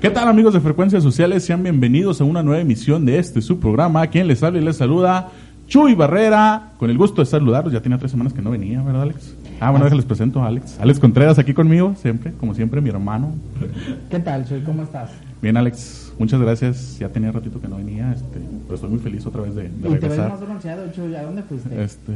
¿Qué tal amigos de Frecuencias Sociales? Sean bienvenidos a una nueva emisión de este su programa. Quien les habla y les saluda, Chuy Barrera. Con el gusto de saludarlos. Ya tenía tres semanas que no venía, ¿verdad, Alex? Ah, bueno, déjales presento a Alex. Alex Contreras aquí conmigo, siempre, como siempre, mi hermano. ¿Qué tal, Chuy? ¿Cómo estás? Bien, Alex, muchas gracias. Ya tenía ratito que no venía, este, pero estoy muy feliz otra vez de, de Y te ves regresar. más bronceado, Chuy. ¿A dónde fuiste? Este,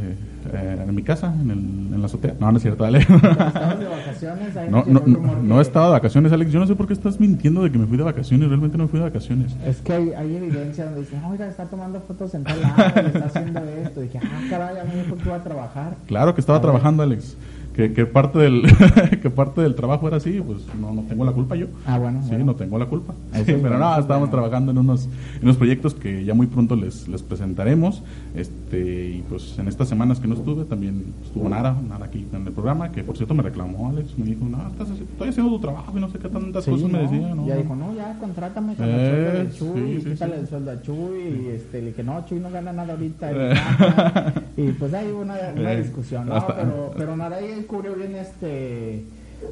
eh, en mi casa, en, el, en la azotea. No, no es cierto, Alex. ¿Estabas de vacaciones? Ahí No, no, no, no he estado de vacaciones, Alex. Yo no sé por qué estás mintiendo de que me fui de vacaciones. Realmente no me fui de vacaciones. Es que hay, hay evidencia donde dicen, oiga, está tomando fotos en tal lado y está haciendo esto. dije, ah, caray, a mí me dijo que iba a trabajar. Claro que estaba trabajando, Alex. Que, que parte del que parte del trabajo era así, pues no, no tengo la culpa yo. Ah, bueno. Sí, bueno. no tengo la culpa. Sí, pero no, estábamos bueno. trabajando en unos, en unos proyectos que ya muy pronto les, les presentaremos. Este, y pues en estas semanas que no estuve, también estuvo Nara, Nara aquí en el programa, que por cierto me reclamó, Alex. Me dijo, no, estás, estoy haciendo tu trabajo y no sé qué tantas Sí, cosas me decía. ¿no? Ya dijo, no, ya contrátame con Eh, el sueldo de Chuy, sí, quítale el sueldo a Chuy. Y este, le dije, no, Chuy no gana nada ahorita. Y, Eh. nada. y pues ahí hubo una, una Eh, discusión, ¿no? hasta- Pero, pero Cubrió bien este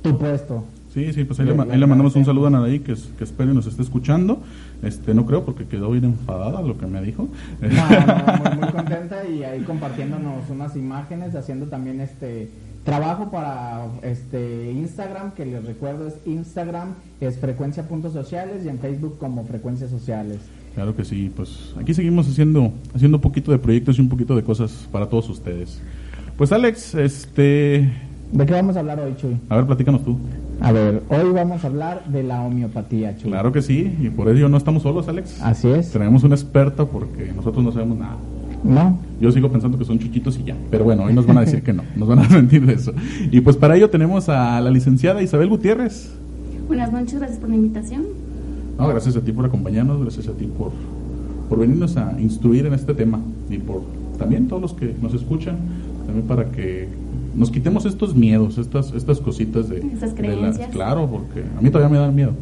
tu puesto. Sí, sí, pues ahí, le, ahí mandamos un saludo a Naraí, que, es- que espero y nos esté escuchando. Este, no creo, porque quedó bien enfadada lo que me dijo. No, no, muy, muy contenta y ahí compartiéndonos unas imágenes, haciendo también este trabajo para este Instagram, que les recuerdo es Instagram, es frecuencia.sociales y en Facebook como frecuencias sociales. Claro que sí, pues aquí seguimos haciendo, haciendo un poquito de proyectos y un poquito de cosas para todos ustedes. Pues Alex, este, ¿De qué vamos a hablar hoy, Chuy? a ver, platícanos tú. A ver, hoy vamos a hablar de la homeopatía, Chuy. Claro que sí, y por ello no estamos solos, Alex. Así es. Tenemos un experto porque nosotros no sabemos nada. ¿No? Yo sigo pensando que son chuchitos y ya, pero bueno, hoy nos van a decir que no, nos van a mentir de eso. Y pues para ello tenemos a la licenciada Isabel Gutiérrez. Buenas noches, gracias por la invitación. No, gracias a ti por acompañarnos, gracias a ti por, por venirnos a instruir en este tema y por también todos los que nos escuchan, también para que nos quitemos estos miedos, estas, estas cositas de, Esas de creencias. claro, porque a mí todavía me dan miedo.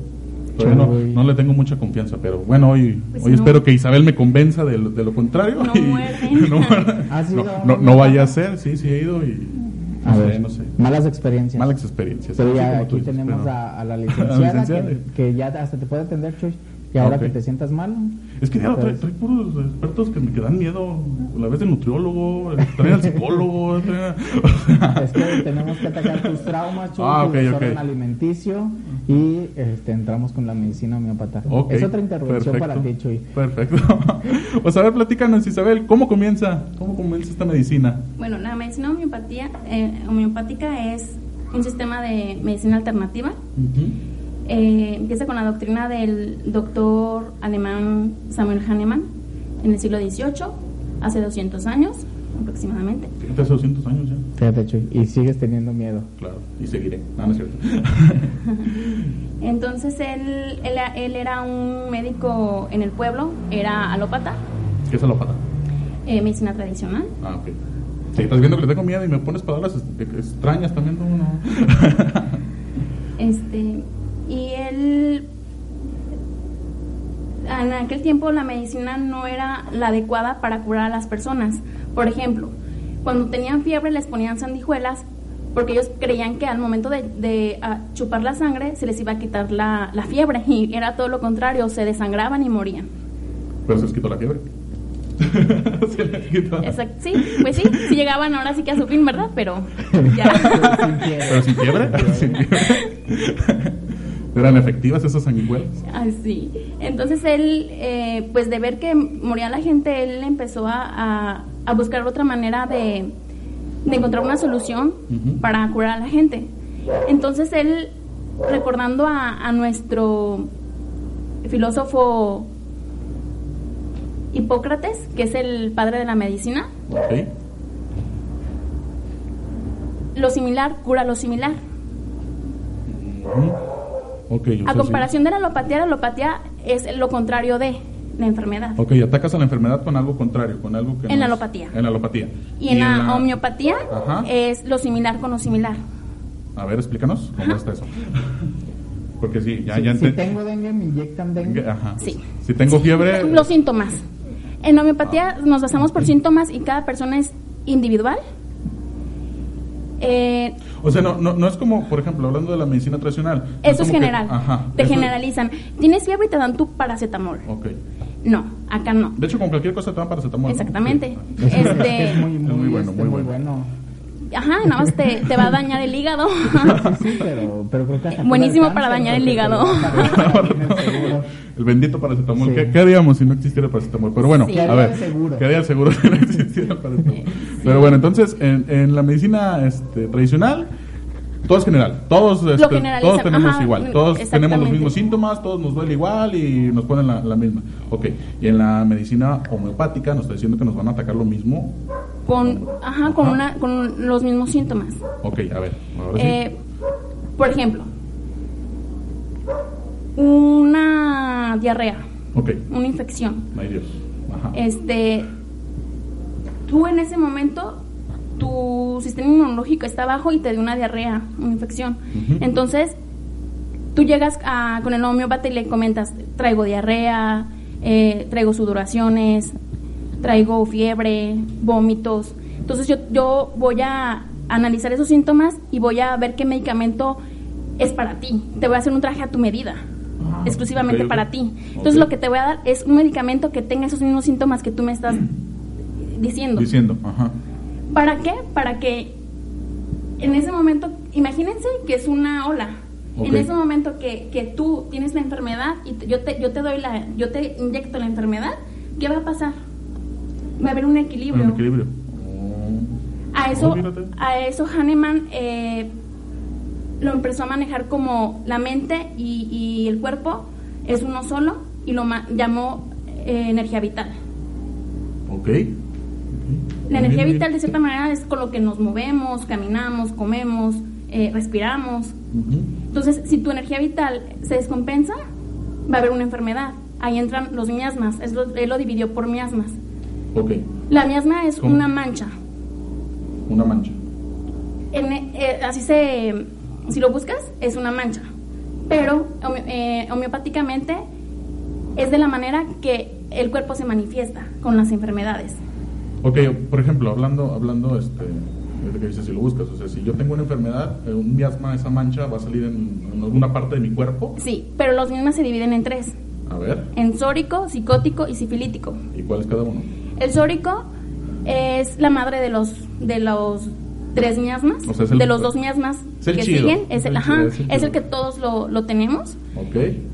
Todavía no, no le tengo mucha confianza, pero bueno, hoy, Pues hoy no. espero que Isabel me convenza de lo, de lo contrario. No y- no, muerden. ¿Has No- ido a no- una no vaya a ser, sí, sí he ido y no A sé, ver, no sé. malas experiencias. Malas experiencias. Pero ya aquí dices, tenemos pero- a, a la licenciada, licenciada. que, que ya hasta te puede atender, Chuy. Y ahora Ok. que te sientas mal. Es que ya trae, trae puros expertos que me que dan miedo. La vez de nutriólogo, traen al psicólogo. traen a- Es que tenemos que atacar tus traumas, Chuy, Ah, tu ok, desorden ok. alimenticio y este, entramos con la medicina homeopata. Es otra intervención perfecto, para ti, Chuy. Perfecto. Pues a ver, platícanos, Isabel, ¿cómo comienza? ¿Cómo comienza esta medicina? Bueno, la medicina homeopatía, eh, homeopática es un sistema de medicina alternativa. Eh, empieza con la doctrina del doctor alemán Samuel Hahnemann en el siglo XVIII, hace 200 años aproximadamente. Fíjate, hace 200 años ya. Fíjate, Chuy. Y sigues teniendo miedo. Claro, y seguiré. No, no es cierto. Entonces él, él, él era un médico en el pueblo, era alópata, ¿Qué es alópata? eh, medicina tradicional. Ah, ok. Sí, estás viendo que le tengo miedo y me pones palabras extrañas también, ¿no? no. Este, y él, en aquel tiempo la medicina no era la adecuada para curar a las personas. Por ejemplo, cuando tenían fiebre les ponían sandijuelas porque ellos creían que al momento de, de, ah, chupar la sangre se les iba a quitar la, la fiebre y era todo lo contrario, se desangraban y morían. Pero se les quitó la fiebre. se les quitó. Exacto, sí, pues sí, sí llegaban ahora sí que a su fin, ¿verdad? Pero ya. Pero sin fiebre. sin fiebre. ¿Eran efectivas esas sanguijuelas? Así. Entonces él, eh, pues de ver que moría la gente, él empezó a, a- buscar otra manera de, de encontrar una solución para curar a la gente. Entonces él, recordando a, a nuestro filósofo Hipócrates, que es el padre de la medicina, lo similar cura lo similar. Ok, o A sea, sí. comparación de la alopatía, la alopatía es lo contrario de la enfermedad. Ok, atacas a la enfermedad con algo contrario, con algo que En no la es- alopatía. En la alopatía. Y en la, homeopatía Ajá. es lo similar con lo similar. A ver, explícanos cómo está eso. Porque sí, ya, si, ya si ente- tengo dengue, me inyectan dengue. Ajá. Sí. Si tengo fiebre. Los síntomas. En homeopatía nos basamos por síntomas y cada persona es individual. Eh, O sea, no, no, no es como, por ejemplo, hablando de la medicina tradicional. no eso es que- general. ajá. te eso- generalizan. Tienes fiebre y te dan tu paracetamol. Ok. No, acá no. De hecho, con cualquier cosa te dan paracetamol. ¿no? Exactamente. Sí. Este, es muy, muy, muy bueno, este, muy muy bueno. bueno. ajá, nada más te, te va a dañar el hígado. Sí, pero, pero creo que Buenísimo para dañar el hígado. El. El bendito paracetamol. Sí. ¿Qué, qué haríamos si no existiera paracetamol? Pero bueno, Sí. ¿Qué a ver. el seguro? ¿Qué haría el seguro si no existiera paracetamol? Pero bueno, entonces, en, en la medicina este, tradicional, todo es general. Todos, este, todos tenemos ajá, igual. Todos tenemos los mismos síntomas, todos nos duele igual y nos ponen la, la misma. Ok. Y en la medicina homeopática nos está diciendo que nos van a atacar lo mismo. con, ajá, con, Ajá. una, con los mismos síntomas. Ok, a ver. Ahora sí. Eh, por ejemplo, una diarrea, una infección. Ay Dios. Ajá. Este, tú en ese momento, tu sistema inmunológico está bajo y te dio una diarrea, una infección. Entonces, tú llegas a- con el homeópata y le comentas, traigo diarrea, eh, traigo sudoraciones, traigo fiebre, vómitos. Entonces yo, yo voy a analizar esos síntomas y voy a ver qué medicamento es para ti. Te voy a hacer un traje a tu medida, exclusivamente para ti. Entonces lo que te voy a dar es un medicamento que tenga esos mismos síntomas que tú me estás diciendo. Diciendo, ajá. ¿Para qué? Para que en ese momento, imagínense que es una ola. En ese momento que, que tú tienes la enfermedad y te- yo te, yo te doy la, yo te inyecto la enfermedad, ¿qué va a pasar? Va a haber un equilibrio. Un equilibrio. A eso, Oh, a eso Hahnemann eh, lo empezó a manejar como la mente y, y el cuerpo es uno solo y lo ma- llamó eh, energía vital. Ok. La Muy energía bien, vital de cierta manera es con lo que nos movemos, caminamos, comemos, eh, respiramos. Entonces, si tu energía vital se descompensa, va a haber una enfermedad. Ahí entran los miasmas. Es lo- él lo dividió por miasmas. Ok. La miasma es ¿Cómo? una mancha. Una mancha. En- eh, así se, si lo buscas, es una mancha. Pero eh, homeopáticamente es de la manera que el cuerpo se manifiesta con las enfermedades. Ok, por ejemplo, hablando, hablando, este, que dices si lo buscas, o sea, si yo tengo una enfermedad, eh, un miasma, esa mancha va a salir en, en alguna parte de mi cuerpo. Sí, pero los mismas se dividen en tres. A ver, En sórico, psicótico y sifilítico. ¿y cuál es cada uno? El sórico es la madre de los de los tres miasmas, O sea, es el- de los dos miasmas es el que chido. siguen, es el, el ajá, chido, es el es el chido. que todos lo, lo tenemos,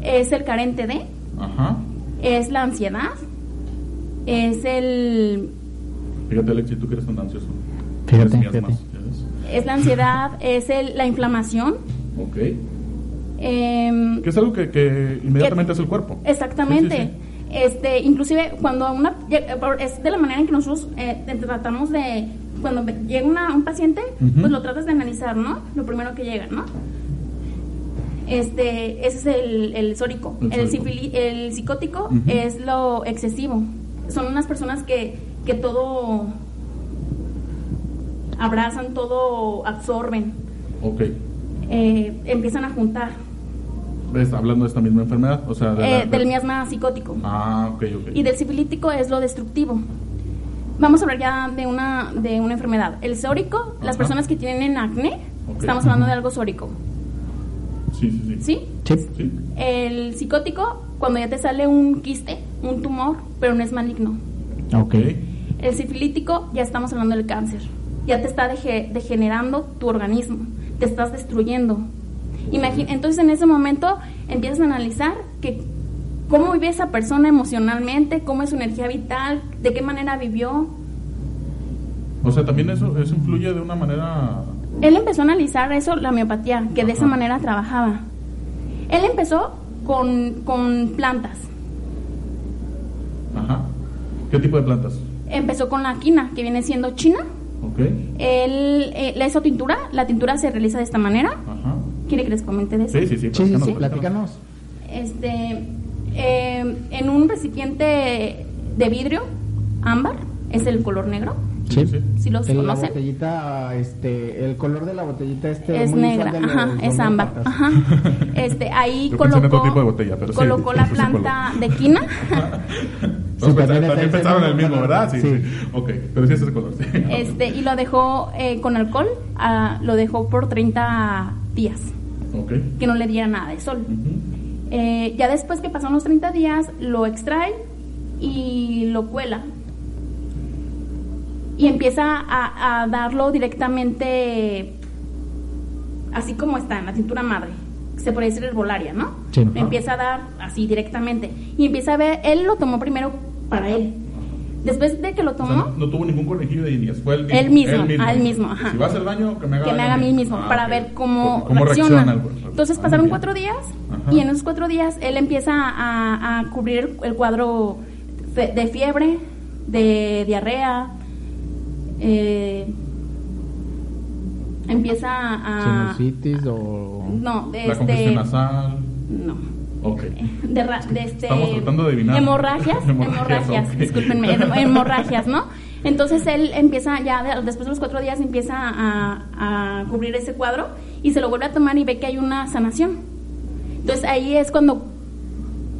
es el carente de, ajá. es la ansiedad, es el Fíjate, Alexi, tú que eres tan ansioso. Fíjate, fíjate. es la ansiedad, es el, la inflamación, Ok. em, Que es algo que, que inmediatamente es el cuerpo. Exactamente. Sí, sí, sí. Este, inclusive cuando una es de la manera en que nosotros eh, tratamos de cuando llega una- un paciente, pues lo tratas de analizar, ¿no? Lo primero que llega, ¿no? Este, ese es el, el sórico. El El, sórico. sifili- el psicótico es lo excesivo. Son unas personas que, que todo abrazan, todo absorben, Ok. eh, empiezan a juntar. ¿Ves? Hablando de esta misma enfermedad, o sea, de la- Eh, del miasma psicótico. Ah, ok, ok. Y del sifilítico es lo destructivo. Vamos a hablar ya de una, de una enfermedad. El sórico, las personas que tienen acné, estamos hablando de algo sórico. Sí, sí, sí. ¿Sí? Sí. Sí. El psicótico, cuando ya te sale un quiste, un tumor, pero no es maligno. Ok. El sifilítico, ya estamos hablando del cáncer. Ya te está deje- degenerando tu organismo, te estás destruyendo. Imagi- Entonces en ese momento empiezas a analizar que cómo vive esa persona emocionalmente, cómo es su energía vital, de qué manera vivió. O sea, también eso, eso influye de una manera... Él empezó a analizar eso, la homeopatía, que de esa manera trabajaba. Él empezó con, con plantas. Ajá. ¿Qué tipo de plantas? Empezó con la quina, que viene siendo china. Ok. Él eh, le hizo tintura. La tintura se realiza de esta manera. Ajá. ¿Quiere que les comente de eso? Sí, sí, sí. Sí, sí, platícanos, sí, platícanos. platícanos. Este, eh, en un recipiente de vidrio ámbar, es el color negro. Sí, sí. Si los El- la conocen, botellita, este, el color de la botellita este es muy negra, de ajá, los es ámbar, ajá. Este, ahí Yo colocó, otro tipo de botella, pero sí, colocó sí, la planta de quina pensaron- también pensaron en el mismo, ¿verdad? Sí, sí. Sí. Ok, pero sí es ese color. sí. Este, y lo dejó eh, con alcohol, ah, lo dejó por 30 días, Ok. que no le diera nada de sol. Ujú. Eh, ya después que pasaron los 30 días, lo extrae y lo cuela. Y empieza a, a darlo directamente así como está, en la cintura madre. Se puede decir herbolaria, ¿no? Sí. Empieza a dar así directamente. Y empieza a ver, él lo tomó primero para él. Después de que lo O sea, tomó, no, no tuvo ningún conejillo de indias, fue el mismo. Él mismo, ah, él mismo, ajá. Si va a hacer daño, que me haga que me haga a mí mismo Ah, para ver cómo, ¿Cómo reacciona. el cuerpo? Entonces pasaron cuatro días Ajá. y en esos cuatro días él empieza a, a cubrir el cuadro fe- de fiebre, de diarrea, eh, empieza a... Sinusitis o... No, de La este... nasal. No. Ok. De, ra- de este, Estamos tratando de adivinar. Hemorragias, Hemorragias, hemorragias, discúlpenme, hem- hemorragias, ¿no? Entonces él empieza ya, de- después de los cuatro días, empieza a, a cubrir ese cuadro y se lo vuelve a tomar y ve que hay una sanación. Entonces ahí es cuando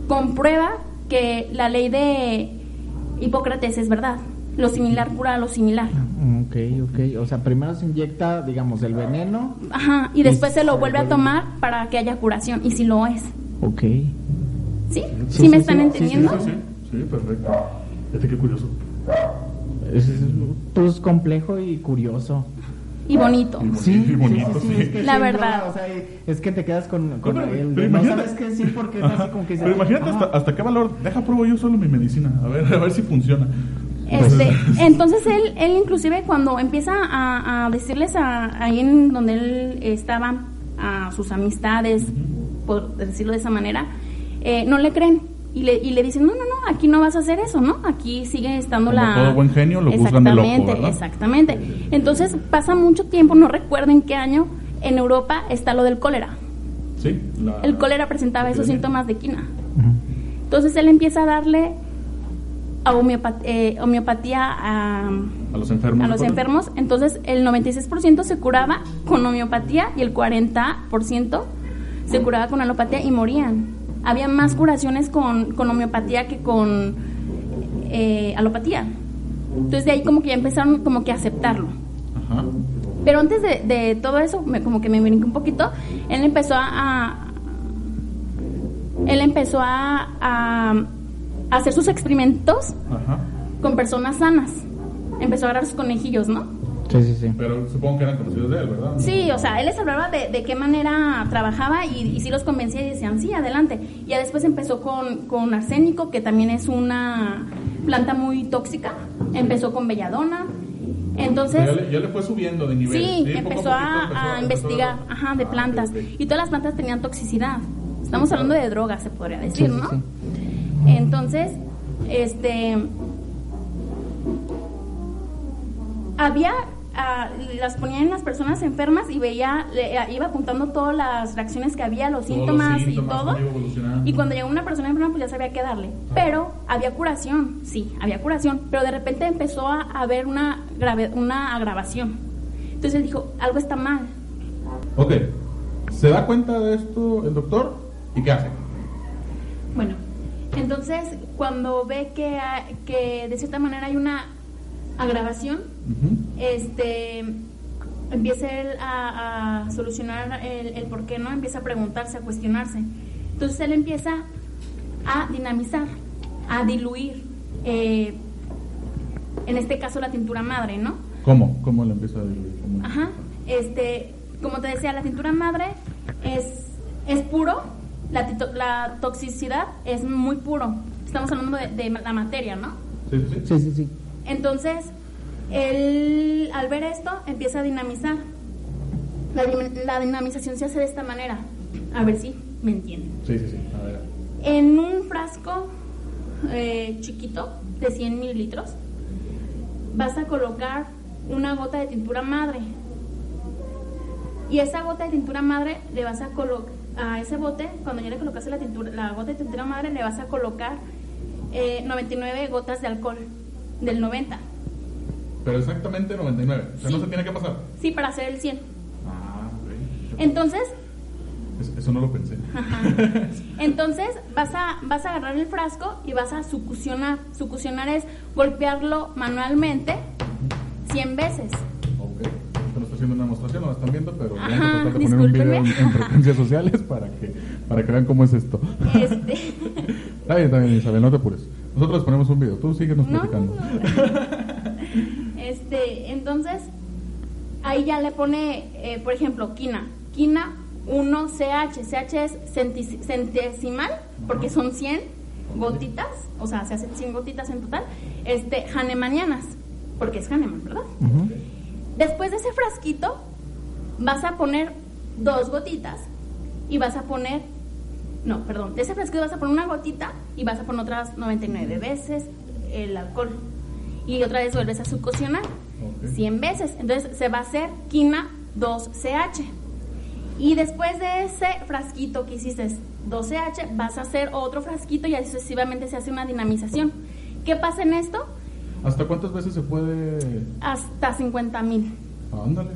comprueba que la ley de Hipócrates es verdad. Lo similar cura a lo similar. Mm, Ok, ok. O sea, primero se inyecta, digamos, el veneno. Ajá, y después Y se lo vuelve a tomar para que haya curación, y si lo es. Ok. ¿Sí? ¿Sí, Sí, me sí, están sí, entendiendo? Sí, sí, sí, sí, perfecto. Este qué curioso. Es, es, pues complejo y curioso. Y bonito. Y bonito, y bonito, sí. es que La sí, verdad. no, o sea, es que te quedas con, con Pero- el... pero no imagínate- sabes qué decir porque es así como que... Pero imagínate ah, hasta, hasta qué valor. Deja pruebo yo solo mi medicina. A ver, a ver si funciona. Este, Entonces- entonces él, él inclusive cuando empieza a, a decirles a, ahí en donde él estaba a sus amistades, por decirlo de esa manera, eh, no le creen y le, y le dicen, no, no, no, aquí no vas a hacer eso, ¿no? Aquí sigue estando Como la... todo buen genio, lo juzgan de loco, Exactamente, ¿verdad? Exactamente. Entonces pasa mucho tiempo, no recuerdo en qué año, en Europa está lo del cólera. Sí. la- El cólera presentaba esos síntomas de quina. Ujú. Entonces él empieza a darle a homeopat- eh, homeopatía a, A los enfermos. a los enfermos. Entonces el 96% se curaba con homeopatía y el 40% se curaba con alopatía y morían. Había más curaciones con, con homeopatía que con eh, alopatía. Entonces de ahí como que ya empezaron como que a aceptarlo. Ajá. Pero antes de, de todo eso, me- como que me brinqué un poquito, él empezó a... él empezó a, a- a hacer sus experimentos Ajá. con personas sanas. Empezó a agarrar sus conejillos, ¿no? Sí, sí, sí. Pero supongo que eran conocidos de él, ¿verdad? Sí, o sea, él les hablaba de, de qué manera trabajaba y, y sí los convencía y decían, sí, adelante. Y ya después empezó con, con arsénico, que también es una planta muy tóxica. Empezó con belladona. Entonces... ya, le, ya le fue subiendo de nivel. Sí, empezó, poquito a, empezó a empezó investigar a- ajá, de Ah, plantas. Y todas las plantas tenían toxicidad. Estamos Sí, hablando claro. de drogas, se podría decir, sí, ¿no? sí. Entonces, este. Había. Ah, las ponían en las personas enfermas y veía, le- iba apuntando todas las reacciones que había, los síntomas, y todo. Y cuando llegó una persona enferma, pues ya sabía qué darle. Pero había curación, sí, había curación. Pero de repente empezó a haber una, grave, una agravación. Entonces él dijo, algo está mal. Ok. ¿Se da cuenta de esto el doctor? ¿Y qué hace? Bueno, entonces cuando ve que, que de cierta manera hay una agravación, Ujú. este empieza él a, a solucionar el, el por qué no, empieza a preguntarse, a cuestionarse. Entonces él empieza a dinamizar, a diluir, eh, en este caso la tintura madre, ¿no? ¿Cómo? ¿Cómo le empieza a diluir? ¿Cómo? Ajá, este, como te decía, la tintura madre es, es puro, la, tito- la toxicidad es muy puro. Estamos hablando de, de la materia, ¿no? Sí, sí, sí. Sí, sí, sí. Entonces, él al ver esto empieza a dinamizar. La, dinamización se hace de esta manera. A ver si me entienden. Sí, sí, sí. A ver. En un frasco eh, chiquito de 100 mililitros vas a colocar una gota de tintura madre. Y esa gota de tintura madre le vas a colocar a ese bote, cuando ya le colocaste la, tintura, la gota de tintura madre, le vas a colocar eh, 99 gotas de alcohol del 90. Pero exactamente 99. O sea, Sí. no se tiene que pasar. Sí, para hacer el 100. Ah, ok. Entonces, Es- Eso no lo pensé. Entonces vas a, vas a agarrar el frasco y vas a succionar. Succionar es golpearlo manualmente 100 veces. Ok. Esto no está haciendo una demostración, no la están viendo, pero vamos a Ajá, tratar de poner un video en, en frecuencias sociales para que, para que vean cómo es esto. Este, Está bien, está bien, Isabel, no te apures. Nosotros les ponemos un video, tú síguenos no, platicando. no. Este, entonces, ahí ya le pone, eh, por ejemplo, quina. Quina 1CH. CH es centesimal, porque son 100 gotitas, o sea, se hacen 100 gotitas en total. Este, Hahnemannianas, porque es Hahnemann, ¿verdad? Después de ese frasquito, vas a poner dos gotitas y vas a poner, no, perdón, de ese frasquito vas a poner una gotita y vas a poner otras 99 veces el alcohol. Y otra vez vuelves a succionar Ok. 100 veces. Entonces se va a hacer quina 2CH. Y después de ese frasquito que hiciste 2CH, vas a hacer otro frasquito y así sucesivamente se hace una dinamización. ¿Qué pasa en esto? ¿Hasta cuántas veces se puede...? Hasta 50 mil. Ándale.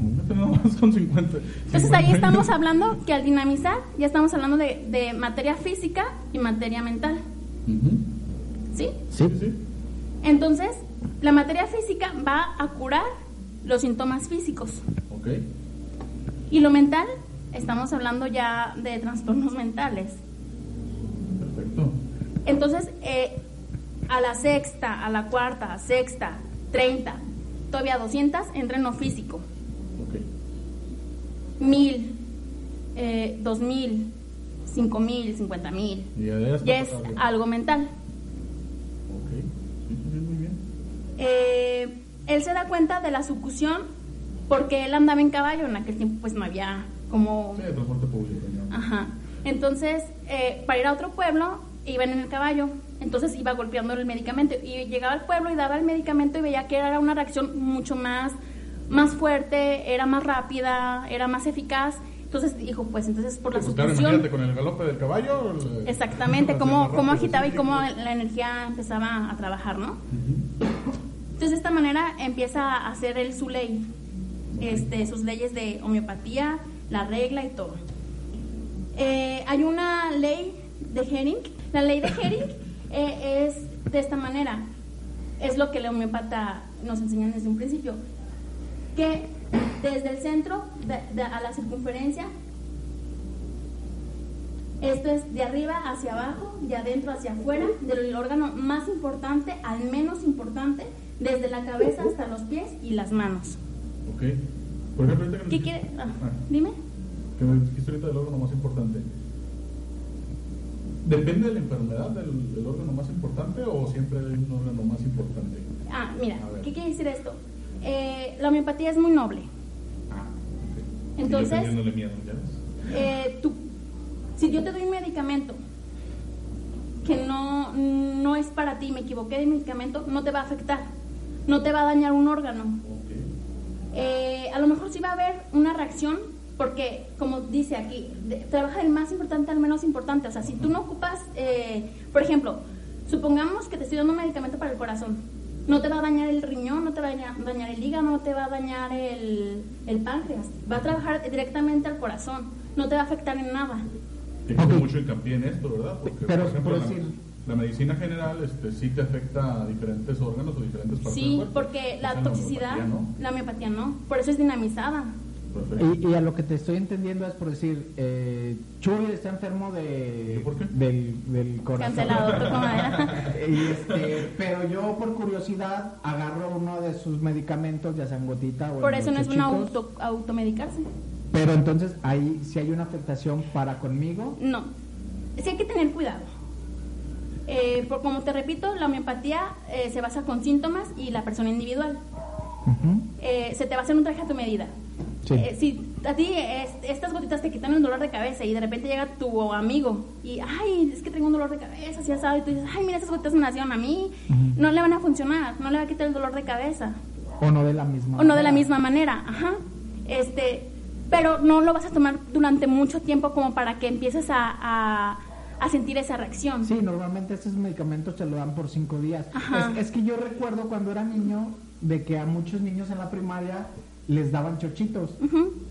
Fíjate nada más con 50. Entonces ahí estamos hablando que al dinamizar ya estamos hablando de, de materia física y materia mental. Sí, sí. Entonces, la materia física va a curar los síntomas físicos. Ok. Y lo mental, estamos hablando ya de trastornos mentales. Perfecto. Entonces, eh, a la sexta, a la cuarta, sexta, 30, todavía 200, entra en lo físico. Mil, eh, dos mil, cinco mil, cincuenta mil. Y ya es algo mental. Ok. Sí, muy bien, muy bien. Eh, él se da cuenta de la sucusión porque él andaba en caballo. En aquel tiempo, pues no había como. Sí, transporte público. ¿no? Ajá. Entonces, eh, para ir a otro pueblo, iban en el caballo. Entonces iba golpeando el medicamento. Y llegaba al pueblo y daba el medicamento y veía que era una reacción mucho más, más fuerte, era más rápida, era más eficaz. Entonces dijo, pues entonces por la pues claro, sucusión. imagínate con el galope del caballo. el- Exactamente, cómo, cómo agitaba y cómo pues. la energía empezaba a trabajar, ¿no? Entonces de esta manera empieza a hacer él su ley, este, sus leyes de homeopatía, la regla y todo. Eh, hay una ley de Hering. La ley de Hering eh, es de esta manera. Es lo que la homeopata nos enseñan desde un principio. Que desde el centro de- de- a la circunferencia, esto es de arriba hacia abajo, de adentro hacia afuera, del órgano más importante al menos importante, desde la cabeza hasta los pies y las manos. Ok. Por ejemplo, ¿Qué dijiste- quiere? ah, Ah, dime. que me dijiste ahorita del órgano más importante. ¿Depende de la enfermedad del, del órgano más importante o siempre hay un órgano más importante? Ah, mira. ¿qué quiere decir esto? Eh, la homeopatía es muy noble. Ah. Entonces-. Eh, tú, si yo te doy un medicamento que no, no es para ti, me equivoqué de medicamento, no te va a afectar, no te va a dañar un órgano. Eh, a lo mejor sí va a haber una reacción, porque como dice aquí, de- trabaja del más importante al menos importante. O sea, si tú no ocupas, por ejemplo, supongamos que te estoy dando un medicamento para el corazón, no te va a dañar el riñón, no te va a dañar, dañar el hígado, no te va a dañar el, el páncreas, va a trabajar directamente al corazón, no te va a afectar en nada. Hacer mucho hincapié en esto, ¿verdad? Porque, Pero, por ejemplo, por la, decir- la medicina general este, sí te afecta a diferentes órganos o diferentes partes del Sí, cuerpo. porque la toxicidad, homeopatía, ¿no? la homeopatía no, por eso es dinamizada. Y, y a lo que te estoy entendiendo es por decir, eh, Chuy está enfermo de, ¿De por qué? Del, del corazón. Cancelado, toco madera. Y este, pero yo por curiosidad agarro uno de sus medicamentos, ya sean gotita o Por en eso no es bueno auto, automedicarse. Pero entonces ahí si hay una afectación para conmigo. No, sí hay que tener cuidado. Eh, por, como te repito, la homeopatía eh, se basa con síntomas y la persona individual. Eh, se te va a hacer un traje a tu medida. Sí. Eh, si a ti es- estas gotitas te quitan el dolor de cabeza y de repente llega tu amigo y, ay, es que tengo un dolor de cabeza, si ya sabes, y tú dices, ay, mira, esas gotitas me nacieron a mí, no le van a funcionar, no le va a quitar el dolor de cabeza. O no de la misma. O no de la manera. misma manera, ajá. Este, pero no lo vas a tomar durante mucho tiempo como para que empieces a, a, a sentir esa reacción. Sí, normalmente estos medicamentos te lo dan por cinco días. Ajá. Es, es que yo recuerdo cuando era niño de que a muchos niños en la primaria les daban chochitos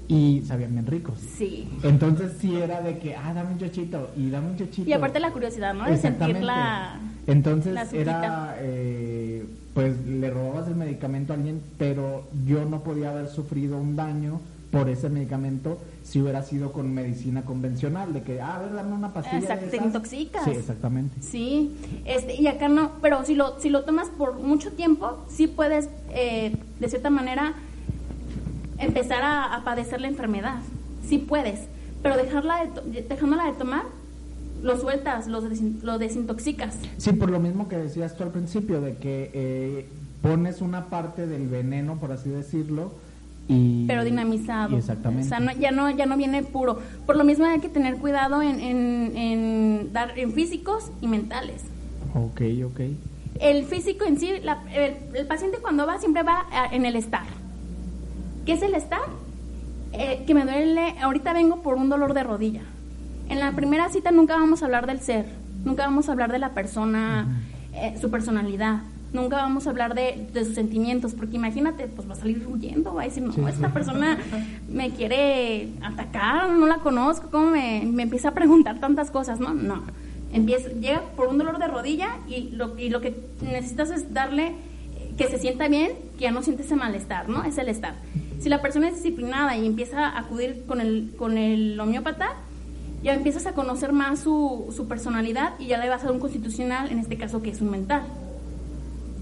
y sabían bien ricos. Sí. Entonces sí era de que, ah, dame un chochito y dame un chochito. Y aparte la curiosidad, ¿no? De sentir la... Entonces la era, eh, pues le robabas el medicamento a alguien, pero yo no podía haber sufrido un daño por ese medicamento si hubiera sido con medicina convencional, de que, ah, a ver, dame una pastilla. Exacto, de te intoxicas. Sí, exactamente. Sí, este, y acá no, pero si lo, si lo tomas por mucho tiempo, sí puedes, eh, de cierta manera, empezar a, a padecer la enfermedad. Sí puedes, pero dejarla de to- dejándola de tomar, lo sueltas, lo, desin- lo desintoxicas. Sí, por lo mismo que decías tú al principio, de que eh, pones una parte del veneno, por así decirlo, y... pero dinamizado. Exactamente. O sea, no- ya, no, ya no viene puro. Por lo mismo hay que tener cuidado en, en, en dar en físicos y mentales. Ok, ok. El físico en sí, la- el, el paciente cuando va siempre va a- en el estar. ¿Qué es el estar? Eh, que me duele, ahorita vengo por un dolor de rodilla. En la primera cita nunca vamos a hablar del ser, nunca vamos a hablar de la persona, eh, su personalidad, nunca vamos a hablar de, de sus sentimientos, porque imagínate, pues va a salir huyendo, va a decir, no, Sí, esta sí. persona me quiere atacar, no la conozco, ¿cómo me, me empieza a preguntar tantas cosas? No, no. Empieza, llega por un dolor de rodilla y lo, y lo que necesitas es darle eh, que se sienta bien, que ya no siente ese malestar, ¿no? Es el estar. Si la persona es disciplinada y empieza a acudir con el, con el homeópata, ya empiezas a conocer más su, su personalidad y ya le vas a un constitucional, en este caso que es un mental.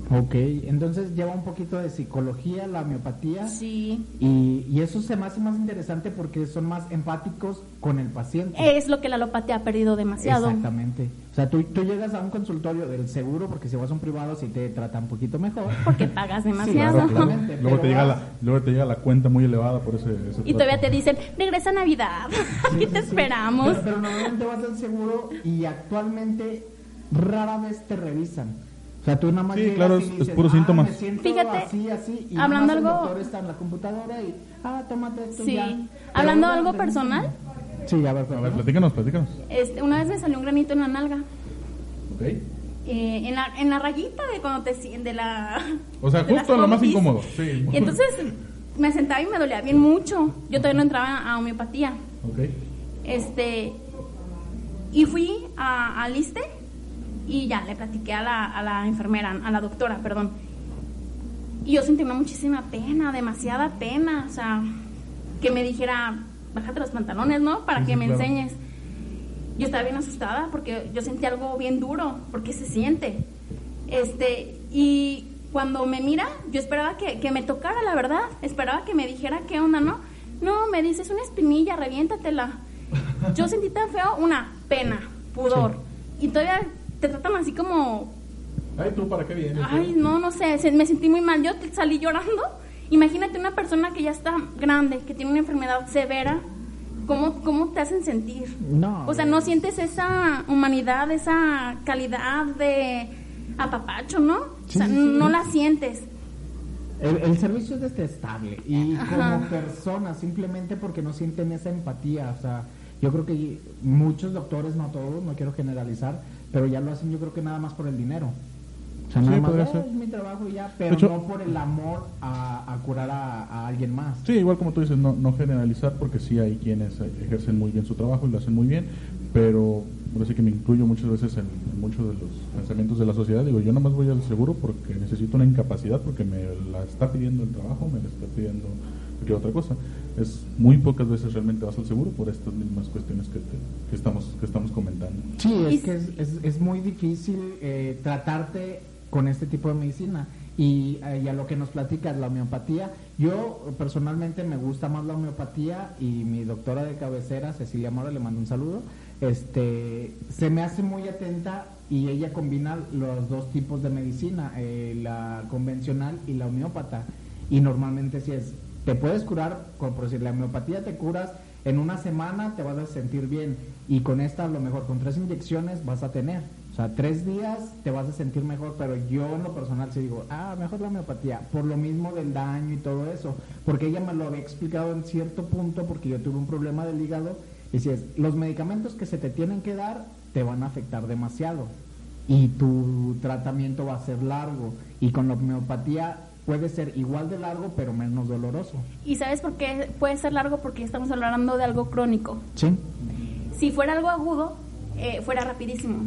Ok, entonces lleva un poquito de psicología, la homeopatía. Sí. Y, y eso se me hace más interesante porque son más empáticos con el paciente. Es lo que la alopatía ha perdido demasiado. Exactamente. O sea, tú, tú llegas a un consultorio del seguro porque si vas a un privado sí te trata un poquito mejor. Porque pagas Sí, demasiado. claro, claramente. Luego te, llega la, luego te llega la cuenta muy elevada por ese, ese Y todavía te dicen, regresa a Navidad, aquí Sí, te sí, sí. esperamos. Pero, pero normalmente vas al seguro y actualmente rara vez te revisan. Sea, tú nada más Sí, claro, y es- es dices, puros "Ah, síntomas". me siento Fíjate, así, así, y hablando algo- el doctor está en la computadora y, ah, tómate esto Sí. ya. Hablando algo personal. Sí, a ver, A ver, platícanos, platícanos. Este, una vez me salió un granito en la nalga, Ok. eh, en, la, en la rayita de cuando te de la O sea, justo en lo más incómodo. Sí. Y entonces me sentaba y me dolía bien mucho. Yo todavía no entraba a homeopatía. Ok. Este y fui a, al ISSSTE y ya le platiqué a la, a la enfermera, a la doctora, perdón. Y yo sentí una muchísima pena, demasiada pena, o sea, que me dijera, bájate los pantalones, ¿no? Para Sí, que sí, me claro. enseñes. Yo estaba bien asustada porque yo sentí algo bien duro, porque se siente. Este, y cuando me mira, yo esperaba que, que me tocara, la verdad. Esperaba que me dijera qué onda, ¿no? No, me dices una espinilla, reviéntatela. Yo sentí tan feo una pena, pudor. Y todavía te tratan así como, Ay, ¿tú para qué vienes? ay, no, no sé, se- me sentí muy mal. Yo te- salí llorando. Imagínate una persona que ya está grande, que tiene una enfermedad severa. ¿Cómo, cómo te hacen sentir? No. O sea, no sientes esa humanidad, esa calidad de apapacho, ¿no? Sí, o sea, sí, sí. no la sientes. El, el servicio es detestable y Ajá. como personas simplemente porque no sienten esa empatía, o sea, yo creo que muchos doctores, no todos, no quiero generalizar, pero ya lo hacen yo creo que nada más por el dinero. O sea, Sí, nada más podría "Eh, es mi trabajo y ya, pero hecho- no por el amor a, a curar a, a alguien más. Sí, igual como tú dices, no, no generalizar porque sí hay quienes eh, ejercen muy bien su trabajo y lo hacen muy bien, pero así que me incluyo muchas veces en, en muchos de los pensamientos de la sociedad. Digo, yo nada más voy al seguro porque necesito una incapacidad, porque me la está pidiendo el trabajo, me la está pidiendo cualquier otra cosa. Es muy pocas veces realmente vas al seguro por estas mismas cuestiones que, te- que estamos que estamos comentando. Sí, Y es que es, es, es muy difícil eh, tratarte con este tipo de medicina. Y, eh, y a lo que nos platicas, la homeopatía, yo personalmente me gusta más la homeopatía y mi doctora de cabecera, Cecilia Mora, le mando un saludo, este, se me hace muy atenta y ella combina los dos tipos de medicina, eh, la convencional y la homeópata. Y normalmente si es, te puedes curar, como por decir, la homeopatía te curas en una semana te vas a sentir bien y con esta a lo mejor con tres inyecciones vas a tener. O sea, tres días te vas a sentir mejor, pero yo en lo personal sí digo, ah, mejor la homeopatía, por lo mismo del daño y todo eso, porque ella me lo había explicado en cierto punto, porque yo tuve un problema del hígado, y si es, los medicamentos que se te tienen que dar te van a afectar demasiado y tu tratamiento va a ser largo, y con la homeopatía puede ser igual de largo pero menos doloroso. ¿Y sabes por qué puede ser largo? Porque estamos hablando de algo crónico. Sí. Si fuera algo agudo, eh, fuera rapidísimo.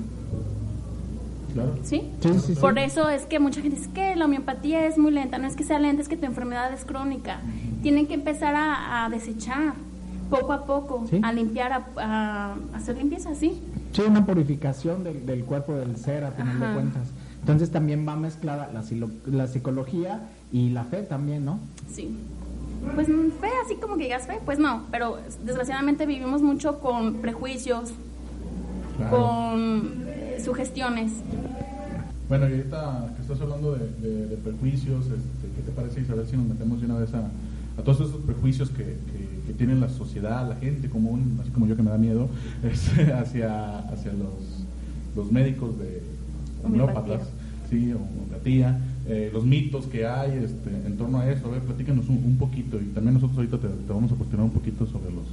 Claro. ¿Sí? Sí, sí, sí. Por eso es que mucha gente dice que la homeopatía es muy lenta. No es que sea lenta, es que tu enfermedad es crónica. Tienen que empezar a, a desechar poco a poco, a limpiar, a, a hacer limpieza, ¿sí? Sí, una purificación del, del cuerpo del ser, a final de Ajá. cuentas. Entonces también va mezclada la, la psicología y la fe también, ¿no? Sí. Pues fe, así como que digas fe, pues no. Pero desgraciadamente vivimos mucho con prejuicios, Claro. con eh, sugestiones. Bueno, y ahorita que estás hablando de, de- de prejuicios, este, ¿qué te parece Isabel si nos metemos de una vez a, a todos esos prejuicios que, que- que tiene la sociedad, la gente común, así como yo que me da miedo, este, hacia, hacia los, los médicos de. Homeópatas, sí, homeopatía, eh, los mitos que hay este, en torno a eso? A ver, platícanos un, un poquito y también nosotros ahorita te, te vamos a cuestionar un poquito sobre los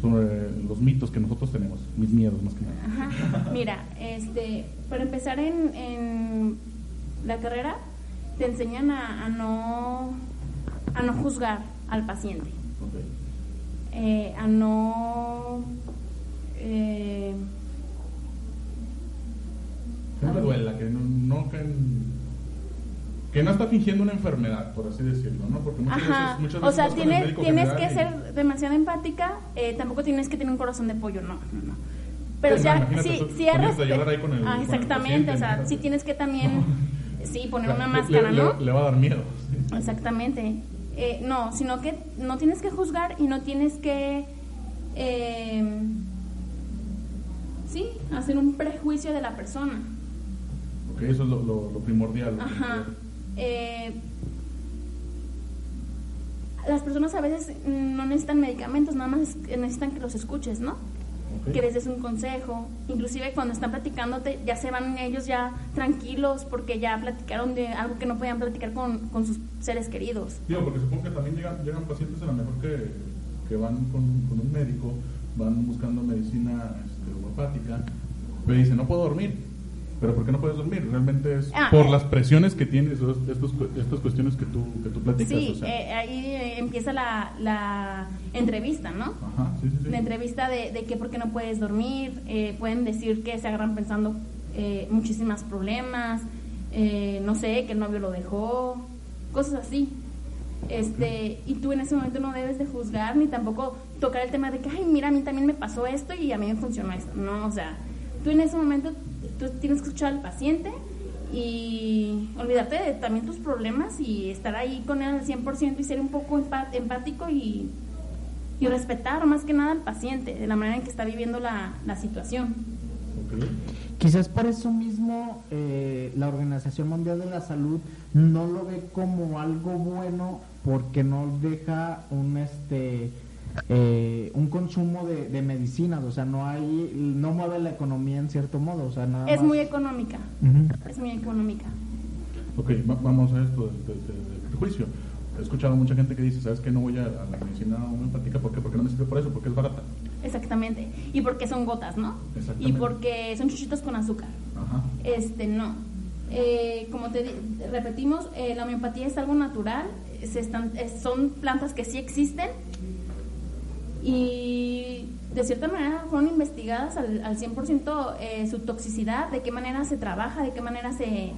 sobre los mitos que nosotros tenemos, mis miedos más que nada. Ajá. Mira, este, para empezar en, en la carrera, te enseñan a, a no a no juzgar al paciente, Ok. eh, a no eh, no le duela, que no, no- que, que no está fingiendo una enfermedad, por así decirlo, ¿no? Porque muchas Ajá, veces, muchas o veces sea, con el tienes, tienes que ser demasiado empática, eh, tampoco tienes que tener un corazón de pollo, no, no, no. Pero ya, tú ahí con el- Ah, con el exactamente, paciente, o sea, sí tienes que también, sí, poner una máscara, le, ¿no? Le, le va a dar miedo. sí. Exactamente. Eh, no, sino que no tienes que juzgar y no tienes que, eh, sí, hacer un prejuicio de la persona. Eso es lo, lo- lo primordial. lo Ajá. primordial. Eh, las personas a veces no necesitan medicamentos, nada más es- necesitan que los escuches, ¿no? Que les des un consejo. Inclusive cuando están platicándote, ya se van ellos ya tranquilos porque ya platicaron de algo que no podían platicar con, con sus seres queridos. Digo, porque supongo que también llegan, llegan pacientes a lo mejor que, que van con, con un médico, van buscando medicina este, homeopática, pero dicen, no puedo dormir. ¿Pero por qué no puedes dormir? Realmente es Ah, por eh. las presiones que tienes, estos, estas cuestiones que tú, que tú platicas. Sí, o sea. eh, ahí eh, empieza la, la entrevista, ¿no? Ajá, sí, sí, sí. La entrevista de, de que por qué no puedes dormir, eh, pueden decir que se agarran pensando muchísimos problemas, eh, no sé, que el novio lo dejó, cosas así. Este, y tú en ese momento no debes de juzgar ni tampoco tocar el tema de que, ay, mira, a mí también me pasó esto y a mí me funcionó esto. No, o sea, tú en ese momento tú tienes que escuchar al paciente y olvidarte de también tus problemas y estar ahí con él al 100% y ser un poco empático y, y respetar más que nada al paciente de la manera en que está viviendo la, la situación. Ok. Quizás por eso mismo eh, la Organización Mundial de la Salud no lo ve como algo bueno porque no deja un este eh, un consumo de, de medicinas, o sea, no hay no mueve la economía en cierto modo, o sea, nada Es más- muy económica, es muy económica. Ok, va- vamos a esto del, del- del- del prejuicio. He escuchado mucha gente que dice, ¿sabes qué? No voy a, a la medicina homeopática. ¿Por qué? Porque no me sirve por eso, porque es barata. Exactamente. Y porque son gotas, ¿no? Exactamente. Y porque son chuchitos con azúcar. Ajá. Este, no. Eh, como te di- repetimos, eh, la homeopatía es algo natural, se están, eh, son plantas que sí existen y de cierta manera fueron investigadas al, al 100% eh, su toxicidad, de qué manera se trabaja, de qué manera se,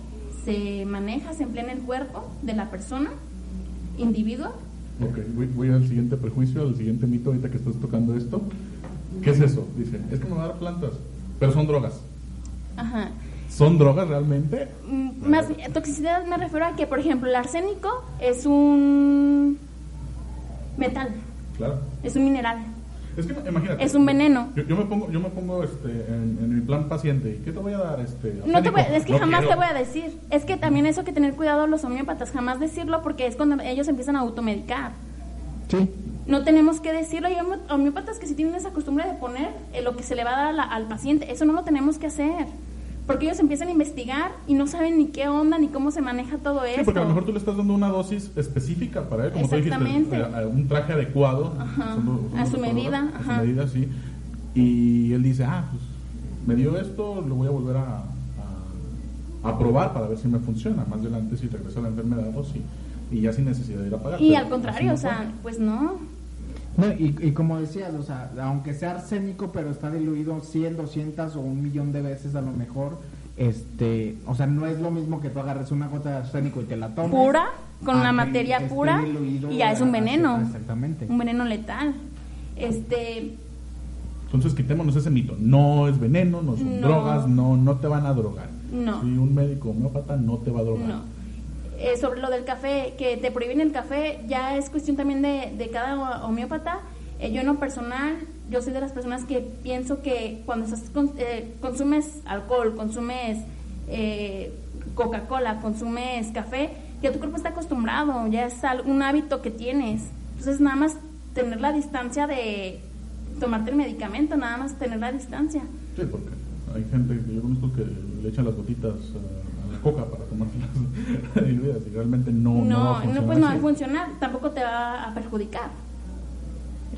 se maneja, se emplea en el cuerpo de la persona, individuo. Ok, voy, voy al siguiente prejuicio, al siguiente mito ahorita que estás tocando esto. ¿Qué es eso? Dicen, es a dar plantas, pero son drogas. Ajá. ¿Son drogas realmente? Mm, Más toxicidad me refiero a que, por ejemplo, el arsénico es un metal, Claro. es un mineral. Es que imagínate. Es un veneno. Yo, yo me pongo, yo me pongo este, en, en mi plan paciente. ¿Y qué te voy a dar? Este, No te voy- es que No jamás quiero. te voy a decir. Es que también eso que tener cuidado los homeópatas, jamás decirlo porque es cuando ellos empiezan a automedicar. Sí. No tenemos que decirlo. Hay homeópatas que sí tienen esa costumbre de poner eh, lo que se le va a dar a la- al paciente. Eso no lo tenemos que hacer. Porque ellos empiezan a investigar y no saben ni qué onda ni cómo se maneja todo Sí, esto. porque a lo mejor tú le estás dando una dosis específica para él, como tú dijiste, Exactamente. eh, un traje adecuado. Ajá. son- son A su medida, A su ajá. medida, sí. Y él dice, ah, pues me dio esto, lo voy a volver a, a, a probar para ver si me funciona. Más adelante, si regresa la enfermedad o si, y ya sin necesidad de ir a pagar. Y al contrario, no o sea, pues no. No, y, y como decías, o sea, aunque sea arsénico, pero está diluido 100, 200 o un millón de veces a lo mejor, este, o sea, no es lo mismo que tú agarres una gota de arsénico y te la tomes. Pura, con a una que materia pura, y ya es un a- veneno. Exactamente. Un veneno letal. Este, Entonces quitémonos ese mito. No es veneno, no son No. drogas, no, no te van a drogar. No. Si un médico homeópata no te va a drogar. no. Eh, sobre lo del café, que te prohíben el café, ya es cuestión también de, de cada homeópata. Eh, yo en lo personal, yo soy de las personas que pienso que cuando estás con- eh, consumes alcohol, consumes eh, Coca-Cola, consumes café, ya tu cuerpo está acostumbrado, ya es un hábito que tienes. Entonces nada más tener la distancia de tomarte el medicamento, nada más tener la distancia. Sí, porque hay gente que yo conozco que le echan las gotitas coca para tomárselas diluidas y realmente no, no, va a No, no, funcionar pues no va a funcionar, tampoco te va a perjudicar.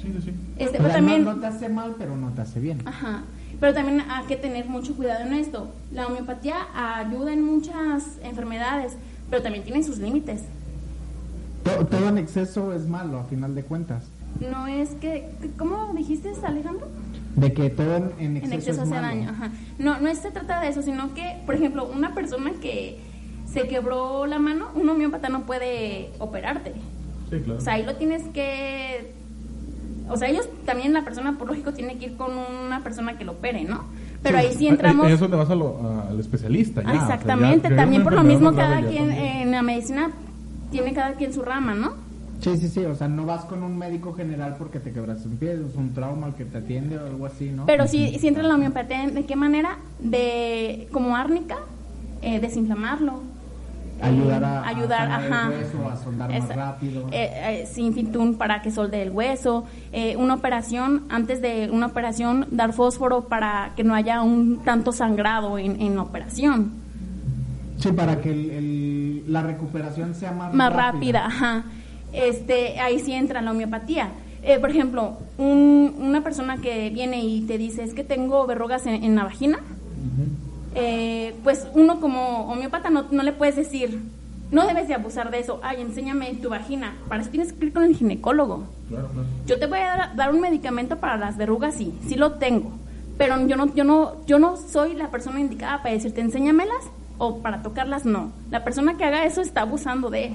Sí, sí, sí. Este, pero también, no, no te hace mal, pero no te hace bien. ajá, pero también hay que tener mucho cuidado en esto. La homeopatía ayuda en muchas enfermedades, pero también tiene sus límites. To- Todo en exceso es malo, a final de cuentas. No es que, ¿cómo dijiste, Alejandro? De que todo en, exceso, En exceso es hace malo. daño. Ajá. No, no se trata de eso, sino que, por ejemplo, una persona que se quebró la mano, un homeópata no puede operarte. Sí, claro. O sea, ahí lo tienes que... O sea, ellos también, la persona por lógico, tiene que ir con una persona que lo opere, ¿no? Pero ahí sí entramos... Ahí es donde vas a lo- a- al especialista. ya, Ah, o sea, ya- exactamente, también por lo mismo cada quien en la medicina tiene cada quien su rama, ¿no? Sí, sí, sí, o sea, no vas con un médico general porque te quebraste un pie, es un trauma el que te atiende o algo así, ¿no? Pero sí, sí entra en la homeopatía, ¿de qué manera? De, como árnica, eh, desinflamarlo. Ayudar a- a ayudar, el ajá. hueso, a soldar más rápido. eh, eh, para que solde el hueso. eh, una operación, antes de una operación, dar fósforo para que no haya un tanto sangrado en, en la operación. Sí, para que el- el- la recuperación sea más, más rápida, ajá. Este, ahí sí entra la homeopatía. Eh, por ejemplo, un- una persona que viene y te dice, es que tengo verrugas en, en la vagina, eh, pues uno como homeópata no, no le puedes decir, no debes de abusar de eso, ay, enséñame tu vagina, para eso tienes que ir con el ginecólogo. Claro, claro. Yo te voy a dar, dar un medicamento para las verrugas, sí, sí lo tengo, pero yo no, yo no, yo no soy la persona indicada para decirte enséñamelas o para tocarlas, no. La persona que haga eso está abusando de.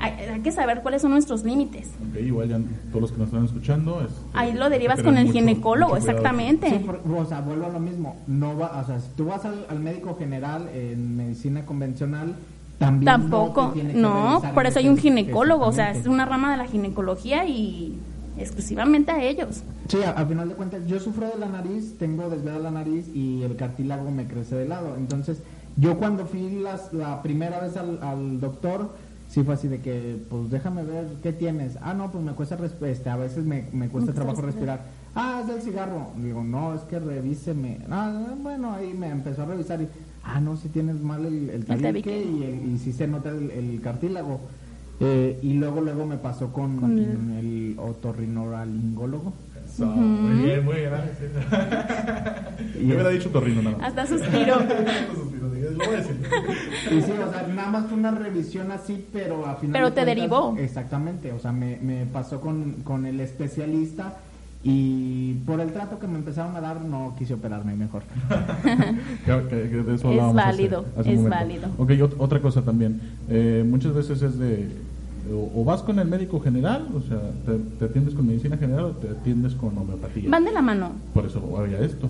Hay, que saber cuáles son nuestros límites. Ok, igual ya todos los que nos están escuchando. es- Ahí lo derivas con el mucho- ginecólogo, mucho exactamente. Sí, por- o sea, vuelvo a lo mismo. No va, o sea, si tú vas al, al médico general en medicina convencional, también Tampoco, no, no, por eso hay un ginecólogo, o sea, es una rama de la ginecología y exclusivamente a ellos. Sí, al final de cuentas, yo sufro de la nariz, tengo desviada la nariz y el cartílago me crece de lado. Entonces, yo cuando fui las- la primera vez al, al doctor, sí fue así de que, pues déjame ver qué tienes. Ah, no, pues me cuesta, este, a veces me, me cuesta trabajo respirar. Ah, es del cigarro. Digo, no, es que revíseme. Ah, bueno, ahí me empezó a revisar y, ah, no, si tienes mal el, el tabique tabique. y, el- y sí se nota el, el cartílago. Eh, y luego, luego me pasó con, Con el otorrinolaringólogo. Eso, Muy bien, muy bien. Y Yo hubiera dicho torrino nada más. Hasta suspiro. Lo voy a decir. Y sí, o sea, nada más fue una revisión así, pero al final. Pero te cuentas- derivó. Exactamente, o sea, me, me pasó con, con el especialista y por el trato que me empezaron a dar no quise operarme mejor. De eso Es hace- válido, hace es momento. válido. Ok, ot- otra cosa también. Eh, muchas veces es de. O, o vas con el médico general, o sea, te, te atiendes con medicina general o te atiendes con homeopatía. Van de la mano. Por eso había esto.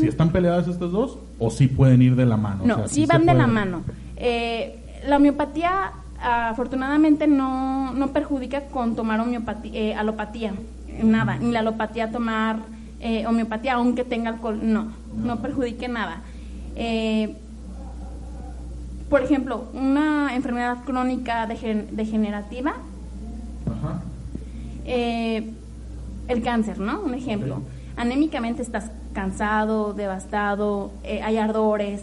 Si están peleadas estas dos, o si pueden ir de la mano. o No, sea, sí van de la mano. Eh, la homeopatía, afortunadamente, no, no perjudica con tomar homeopatía, eh, alopatía, nada, ni la alopatía tomar eh, homeopatía, aunque tenga alcohol, no, no perjudique nada. Eh, por ejemplo, una enfermedad crónica degen- degenerativa, Ajá. eh, el cáncer, ¿no? Un ejemplo. Anémicamente estás cansado, devastado, eh, hay ardores.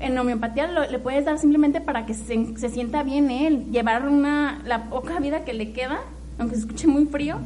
En homeopatía lo- le puedes dar simplemente para que se, se sienta bien él, llevar una la poca vida que le queda, aunque se escuche muy frío,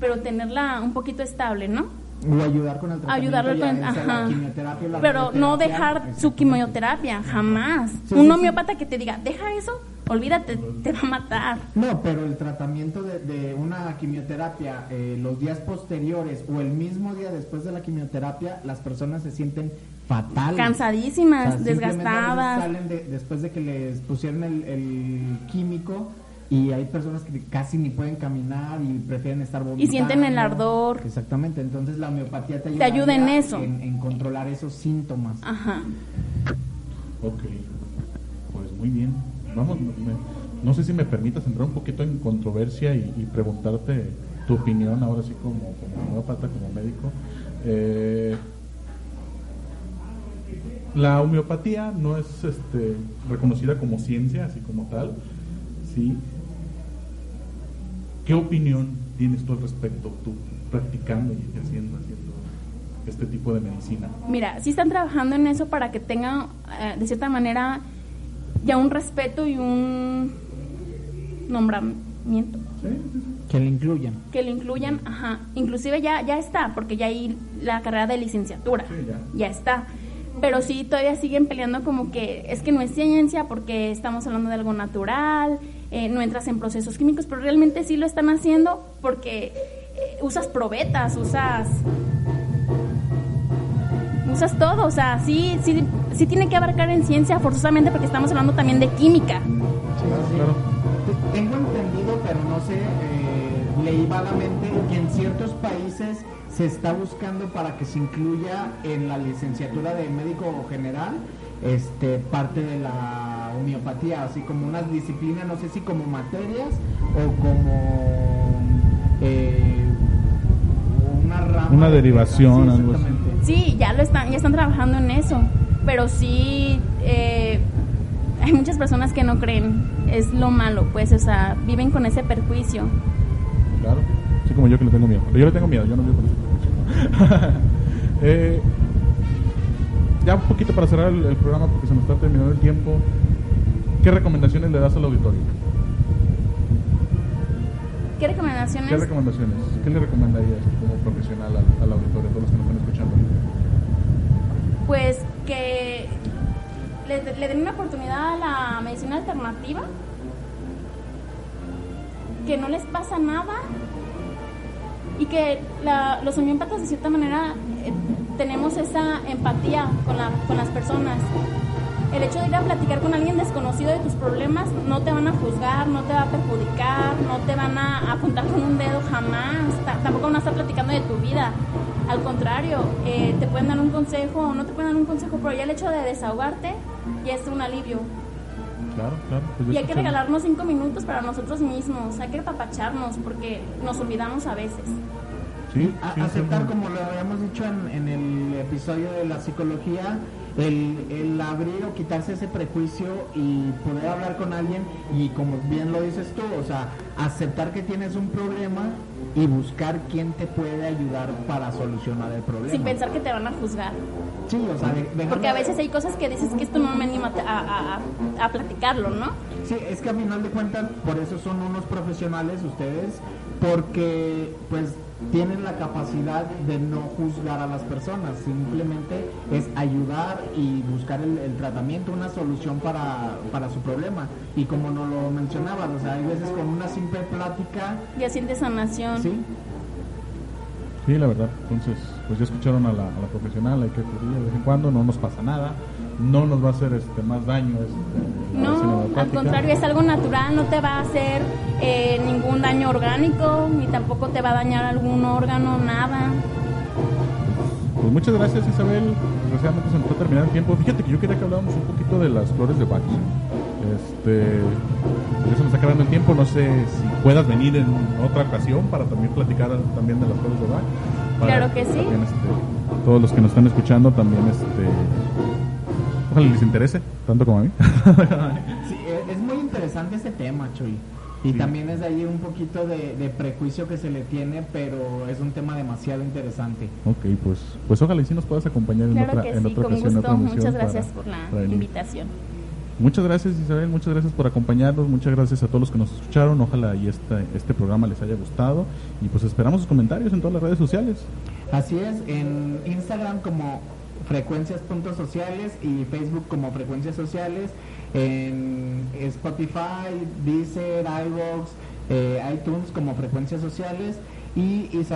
pero tenerla un poquito estable, ¿no? O ayudar con el tratamiento. Ayudarlo ya con, la quimioterapia la Pero no dejar su quimioterapia, jamás. Sí, un sí, sí. homeópata que te diga, deja eso olvídate, te va a matar. No, pero el tratamiento de, de una quimioterapia, eh, los días posteriores o el mismo día después de la quimioterapia, las personas se sienten fatal. Cansadísimas, O sea, desgastadas. Salen de- después de que les pusieron el, el químico y hay personas que casi ni pueden caminar y prefieren estar vomitando. Y sienten el ardor. Exactamente, entonces la homeopatía te ayuda, Te ayuda en eso. En, en controlar esos síntomas. Ajá. Ok, pues muy bien. Vamos, me- no sé si me permitas entrar un poquito en controversia y, y preguntarte tu opinión ahora sí como, como homeópata, como médico. Eh, la homeopatía no es este, reconocida como ciencia, así como tal. ¿sí? ¿Qué opinión tienes tú al respecto, tú practicando y haciendo, haciendo este tipo de medicina? Mira, sí están trabajando en eso para que tengan, eh, de cierta manera, ya un respeto y un nombramiento. Que le incluyan. Que lo incluyan, ajá. Inclusive ya, ya está, porque ya hay la carrera de licenciatura. Sí, ya. ya está. Pero sí, todavía siguen peleando como que es que no es ciencia porque estamos hablando de algo natural, eh, no entras en procesos químicos, pero realmente sí lo están haciendo porque eh, usas probetas, usas usas todo, o sea, sí, sí, sí tiene que abarcar en ciencia forzosamente porque estamos hablando también de química. Claro, claro. Te- Tengo entendido, pero no sé, eh, leí vagamente que en ciertos países se está buscando para que se incluya en la licenciatura de médico general este parte de la homeopatía, así como unas disciplinas, no sé si como materias o como eh, una rama. Una de- derivación, sí, algo así. exactamente. Sí, ya lo están, ya están trabajando en eso, pero sí eh, hay muchas personas que no creen, es lo malo, pues, o sea, viven con ese perjuicio. Claro, así como yo que le tengo miedo. Pero yo le tengo miedo, yo no vivo con eso. Eh, ya un poquito para cerrar el, el programa porque se nos está terminando el tiempo. ¿Qué recomendaciones le das al auditorio? ¿Qué recomendaciones? ¿Qué recomendaciones? ¿Qué le recomendarías como profesional al, al auditorio, a todos los que nos están escuchando? Pues que le, le den una oportunidad a la medicina alternativa, que no les pasa nada y que la- los homeópatas de cierta manera eh, tenemos esa empatía con, la- con las personas. El hecho de ir a platicar con alguien desconocido de tus problemas no te van a juzgar, no te va a perjudicar, no te van a apuntar con un dedo jamás, ta- tampoco van a estar platicando de tu vida. Al contrario, eh, te pueden dar un consejo o no te pueden dar un consejo, pero ya el hecho de desahogarte ya es un alivio. Claro, claro. pues ya Y hay que regalarnos cinco minutos para nosotros mismos, hay que apapacharnos porque nos olvidamos a veces. Sí, A- sí, aceptar, sí. como lo habíamos dicho en, en el episodio de la psicología, el, el abrir o quitarse ese prejuicio y poder hablar con alguien y como bien lo dices tú, o sea, aceptar que tienes un problema y buscar quién te puede ayudar para solucionar el problema. Sin pensar que te van a juzgar. Sí, o sea, de- Porque a veces hay cosas que dices que esto no me anima a, a- a- a platicarlo, ¿no? Sí, es que a final de cuentas, por eso son unos profesionales ustedes, porque pues tienen la capacidad de no juzgar a las personas, simplemente es ayudar y buscar el, el tratamiento, una solución para, para su problema. Y como nos lo mencionabas, o sea, hay veces con una simple plática, Ya sientes sanación. ¿sí? Sí, la verdad. Entonces, pues ya escucharon a la, a la profesional, hay que acudir de vez en cuando, no nos pasa nada, no nos va a hacer este más daño. Este, No, al contrario, es algo natural, no te va a hacer eh, ningún daño orgánico, ni tampoco te va a dañar algún órgano, nada. Pues muchas gracias Isabel, desgraciadamente se nos está terminando el tiempo. Fíjate que yo quería que habláramos un poquito de las flores de Bach. Este, ya se nos está acabando el tiempo, no sé si puedas venir en otra ocasión para también platicar también de las flores de Bach. Claro que sí. también, este, todos los que nos están escuchando también este, ojalá les interese, tanto como a mí. Sí, e- es muy interesante ese tema, Chuy. Y Sí. también es de ahí un poquito de, de prejuicio que se le tiene, pero es un tema demasiado interesante. ok, pues, pues ojalá y sí nos puedas acompañar en Claro otra, que en sí, otra con ocasión. en gusto. Muchas para- gracias por la para invitación. Muchas gracias Isabel, muchas gracias por acompañarnos, muchas gracias a todos los que nos escucharon, ojalá y este, este programa les haya gustado y pues esperamos sus comentarios en todas las redes sociales. Así es, en Instagram como frecuencias puntos sociales y Facebook como frecuencias sociales, en Spotify, Deezer, iVoox, eh, iTunes como frecuencias sociales y, y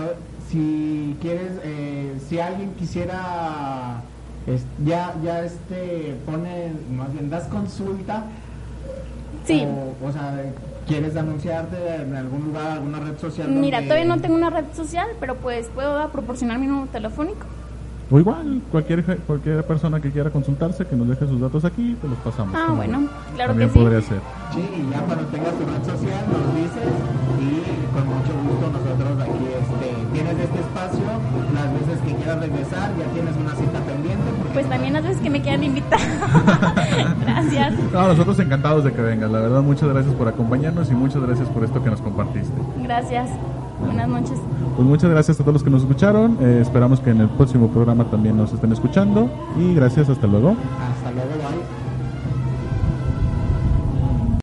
si quieres, eh, si alguien quisiera, ya, ya este, pone, más bien, das consulta. Sí. O, sea, ¿quieres anunciarte en algún lugar, alguna red social? Mira, todavía no tengo una red social, pero pues puedo proporcionar mi número telefónico. O igual, cualquier cualquier persona que quiera consultarse, que nos deje sus datos aquí, te los pasamos. Ah, bueno, claro También que sí. podría ser. Sí, y ya cuando tengas tu red social nos dices y con mucho gusto nosotros aquí este, tienes este espacio, las veces que quieras regresar ya tienes una cita. Pues también las veces que me quieran invitar. gracias. No, nosotros encantados de que vengas, la verdad muchas gracias por acompañarnos y muchas gracias por esto que nos compartiste. Gracias. Buenas noches. Pues muchas gracias a todos los que nos escucharon. Eh, esperamos que en el próximo programa también nos estén escuchando. Y gracias, hasta luego. Hasta luego, bye.